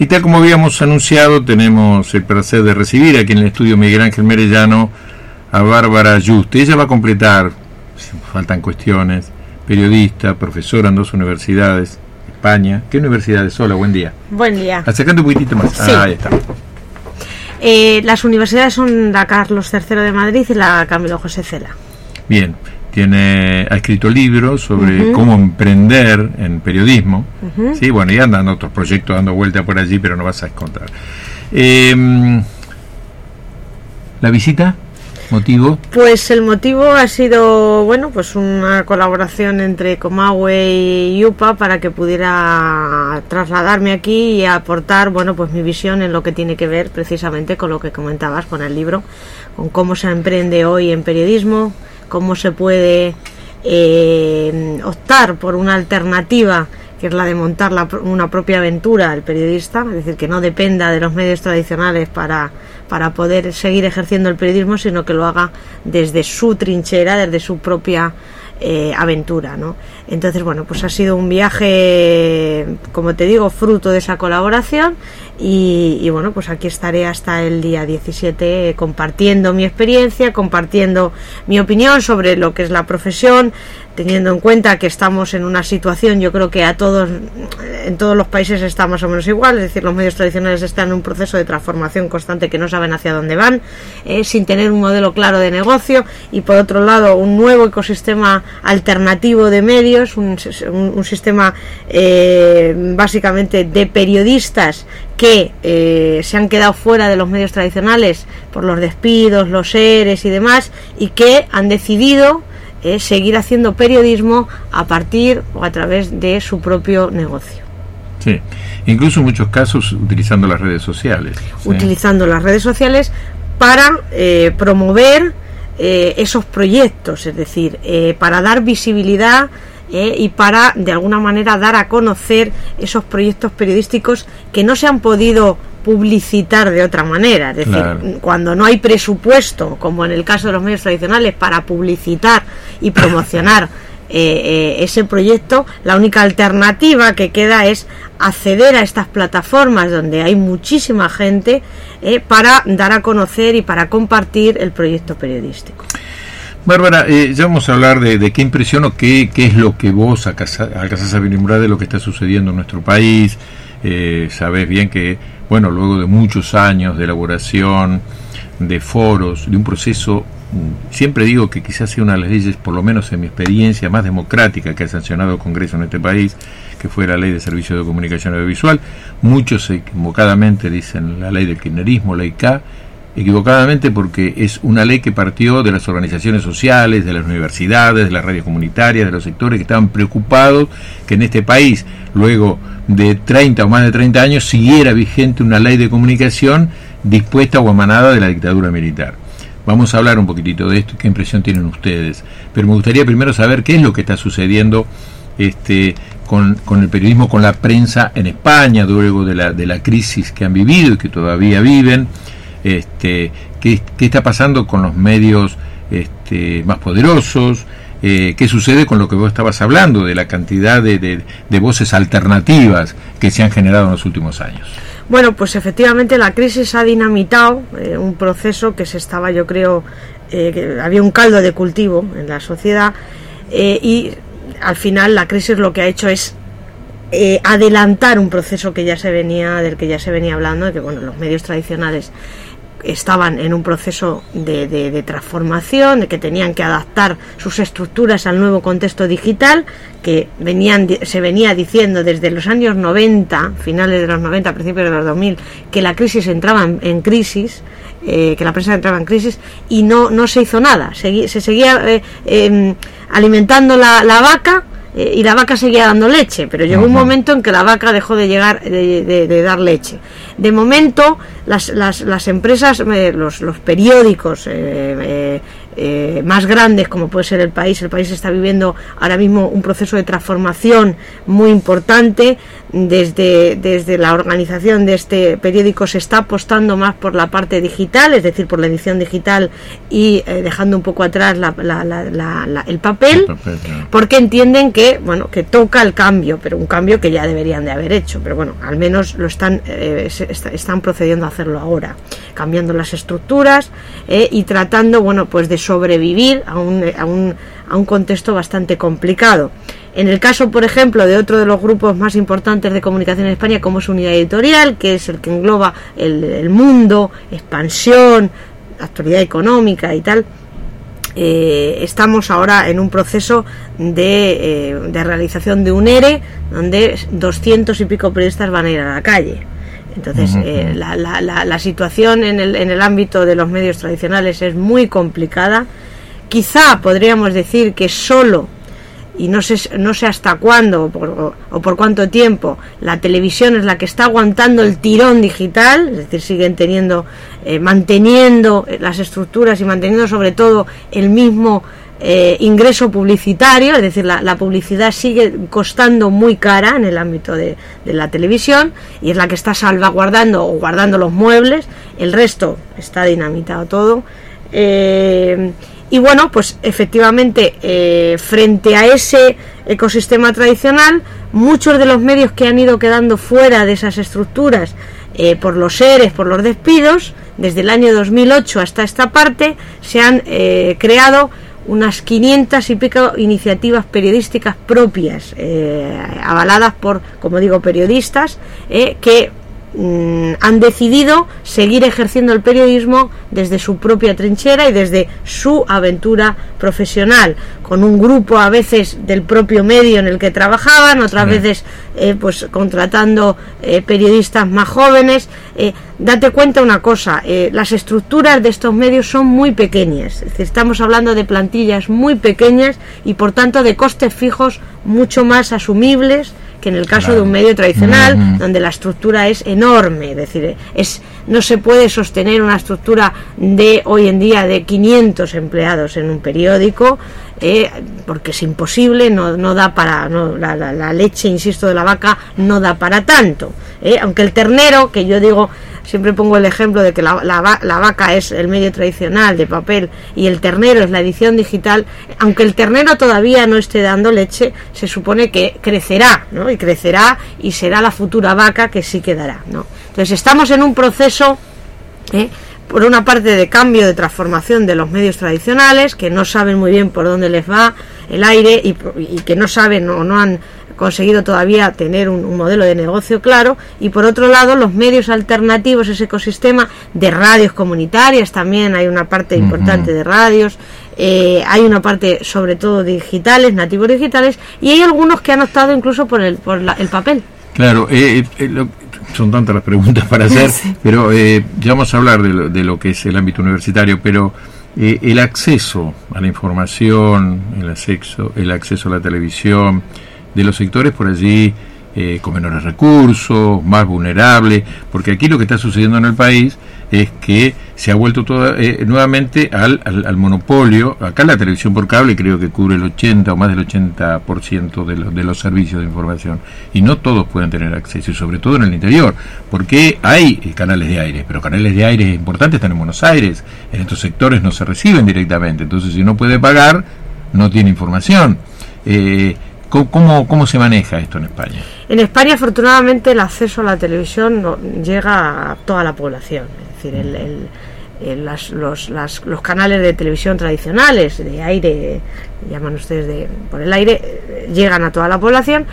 Y tal como habíamos anunciado, tenemos el placer de recibir aquí en el estudio Miguel Ángel Merellano a Bárbara Juste. Ella va a completar, faltan cuestiones, periodista, profesora en dos universidades, España. ¿Qué universidades? Hola, buen día. Buen día. Acercando un poquitito más. Sí. Ah, ahí está. Eh, las universidades son la Carlos III de Madrid y la Camilo José Cela. Bien, tiene, ha escrito libros sobre cómo emprender en periodismo. Sí, bueno, y andan otros proyectos dando vuelta por allí, pero no vas a contar. Eh, ¿La visita? ¿Motivo? Pues el motivo ha sido, bueno, pues una colaboración entre Comahue y UPA para que pudiera trasladarme aquí y aportar, bueno, pues mi visión en lo que tiene que ver precisamente con lo que comentabas con el libro, con cómo se emprende hoy en periodismo, cómo se puede eh, optar por una alternativa que es la de montar la una propia aventura el periodista, es decir, que no dependa de los medios tradicionales para, para poder seguir ejerciendo el periodismo, sino que lo haga desde su trinchera, desde su propia eh, aventura, ¿no? Entonces, bueno, pues ha sido un viaje, como te digo, fruto de esa colaboración y, bueno, pues aquí estaré hasta el día 17 compartiendo mi experiencia, compartiendo mi opinión sobre lo que es la profesión, teniendo en cuenta que estamos en una situación, yo creo que a todos, en todos los países está más o menos igual, es decir, los medios tradicionales están en un proceso de transformación constante que no saben hacia dónde van, eh, sin tener un modelo claro de negocio y por otro lado un nuevo ecosistema alternativo de medios, un, un- un sistema eh, básicamente de periodistas que eh, se han quedado fuera de los medios tradicionales por los despidos, los seres y demás y que han decidido eh, seguir haciendo periodismo a partir o a través de su propio negocio. Sí. Incluso en muchos casos utilizando las redes sociales. ¿sí? utilizando las redes sociales para eh, promover eh, esos proyectos, es decir, eh, para dar visibilidad eh, y para de alguna manera dar a conocer esos proyectos periodísticos que no se han podido publicitar de otra manera, es decir, Claro. cuando no hay presupuesto, como en el caso de los medios tradicionales, para publicitar y promocionar eh, eh, ese proyecto, la única alternativa que queda es acceder a estas plataformas donde hay muchísima gente eh, para dar a conocer y para compartir el proyecto periodístico. Bárbara, ya vamos a hablar de, qué impresión qué, qué es lo que vos alcanzás a vislumbrar de lo que está sucediendo en nuestro país. Eh, bien que, bueno, luego de muchos años de elaboración, de foros, de un proceso, siempre digo que quizás sea una de las leyes, por lo menos en mi experiencia, más democrática que ha sancionado el Congreso en este país, que fue la ley de servicio de comunicación audiovisual. Muchos equivocadamente dicen la ley del kirchnerismo, ley K, equivocadamente porque es una ley que partió de las organizaciones sociales, de las universidades, de las radios comunitarias, de los sectores que estaban preocupados que en este país, luego de 30 o más de 30 años, siguiera vigente una ley de comunicación dispuesta o emanada de la dictadura militar. Vamos a hablar un poquitito de esto y qué impresión tienen ustedes. Pero me gustaría primero saber qué es lo que está sucediendo este, con, con el periodismo, con la prensa en España, luego de la, de la crisis que han vivido y que todavía viven este, qué, qué está pasando con los medios este, más poderosos, eh, qué sucede con lo que vos estabas hablando, de la cantidad de, de- de voces alternativas que se han generado en los últimos años. Bueno, pues efectivamente la crisis ha dinamitado eh, un proceso que se estaba, yo creo, eh, que había un caldo de cultivo en la sociedad eh, y al final la crisis lo que ha hecho es eh, adelantar un proceso que ya se venía del que ya se venía hablando de que bueno los medios tradicionales estaban en un proceso de, de- transformación, de que tenían que adaptar sus estructuras al nuevo contexto digital, que venían, se venía diciendo desde los años 90, finales de los 90, principios de los 2000, que la crisis entraba en, crisis, eh, que la prensa entraba en crisis, y no, no se hizo nada. Segui- se seguía eh, em, alimentando la, la vaca eh, y la vaca seguía dando leche, pero llegó un momento en que la vaca dejó de llegar de, de- de dar leche. De momento, las, las, las empresas, eh, los, los periódicos eh, eh, más grandes, como puede ser el país, el país está viviendo ahora mismo un proceso de transformación muy importante, desde, desde la organización de este periódico se está apostando más por la parte digital, es decir, por la edición digital y eh, dejando un poco atrás la, el papel, porque entienden que, bueno, que toca el cambio, pero un cambio que ya deberían de haber hecho, pero bueno, al menos lo están, eh, están procediendo a hacerlo ahora, cambiando las estructuras eh, y tratando, bueno, pues de sobrevivir a un, a un, a un contexto bastante complicado. En el caso, por ejemplo, de otro de los grupos más importantes de comunicación en España, como es Unidad Editorial, que es el que engloba el, mundo, expansión, actualidad económica y tal, eh, estamos ahora en un proceso de, eh, de, realización de un ERE donde 200 y pico periodistas van a ir a la calle. Entonces, eh, la, la, la, situación en el, en el ámbito de los medios tradicionales es muy complicada. Quizá podríamos decir que solo y no sé, no sé hasta cuándo o por, cuánto tiempo la televisión es la que está aguantando el tirón digital, es decir, siguen teniendo, eh, manteniendo las estructuras y manteniendo sobre todo el mismo eh, ingreso publicitario, es decir, la, publicidad sigue costando muy cara en el ámbito de, la televisión y es la que está salvaguardando o guardando los muebles, el resto está dinamitado todo. Eh, y bueno, pues efectivamente, eh, frente a ese ecosistema tradicional, muchos de los medios que han ido quedando fuera de esas estructuras por los seres, por los despidos, desde el año 2008 hasta esta parte, se han creado unas 500 y pico iniciativas periodísticas propias, avaladas por, como digo, periodistas, que Mm, han decidido seguir ejerciendo el periodismo desde su propia trinchera y desde su aventura profesional, con un grupo a veces del propio medio en el que trabajaban, otras veces eh, pues contratando eh, periodistas más jóvenes. Eh, date cuenta una cosa, las estructuras de estos medios son muy pequeñas, estamos hablando de plantillas muy pequeñas y por tanto de costes fijos mucho más asumibles que en el caso de un medio tradicional, donde la estructura es enorme, es decir, es, no se puede sostener una estructura de hoy en día de 500 empleados en un periódico, eh, porque es imposible, no, no da para, no, la, la, leche, insisto, de la vaca no da para tanto. Eh, aunque el ternero, que yo digo, siempre pongo el ejemplo de que la, la, vaca es el medio tradicional de papel y el ternero es la edición digital, aunque el ternero todavía no esté dando leche, se supone que crecerá, ¿no? Y crecerá y será la futura vaca que sí quedará, ¿no? Entonces estamos en un proceso... ¿eh? por una parte de cambio, de transformación de los medios tradicionales, que no saben muy bien por dónde les va el aire y, que no saben o no han conseguido todavía tener un, modelo de negocio claro. Y por otro lado los medios alternativos ese ecosistema de radios comunitarias también hay una parte importante de radios eh, hay una parte sobre todo digitales nativos digitales y hay algunos que han optado incluso por el por el papel. Claro eh, eh, son tantas las preguntas para hacer, pero eh, ya vamos a hablar de lo, que es el ámbito universitario, pero eh, el acceso a la información, el acceso, el acceso a la televisión, de los sectores por allí eh, con menores recursos, más vulnerables, porque aquí lo que está sucediendo en el país es que se ha vuelto toda, eh, nuevamente al, al, monopolio. Acá la televisión por cable creo que cubre el 80 o más del 80% de, de los servicios de información y no todos pueden tener acceso, y sobre todo en el interior, porque hay eh, canales de aire, pero canales de aire importantes están en Buenos Aires, en estos sectores no se reciben directamente, entonces si no puede pagar, no tiene información. Eh, ¿Cómo, ¿Cómo se maneja esto en España? En España, afortunadamente, el acceso a la televisión no, llega a toda la población. Es decir, el, las, los, las, los, canales de televisión tradicionales, de aire, llaman ustedes de, por el aire, eh, llegan a toda la población,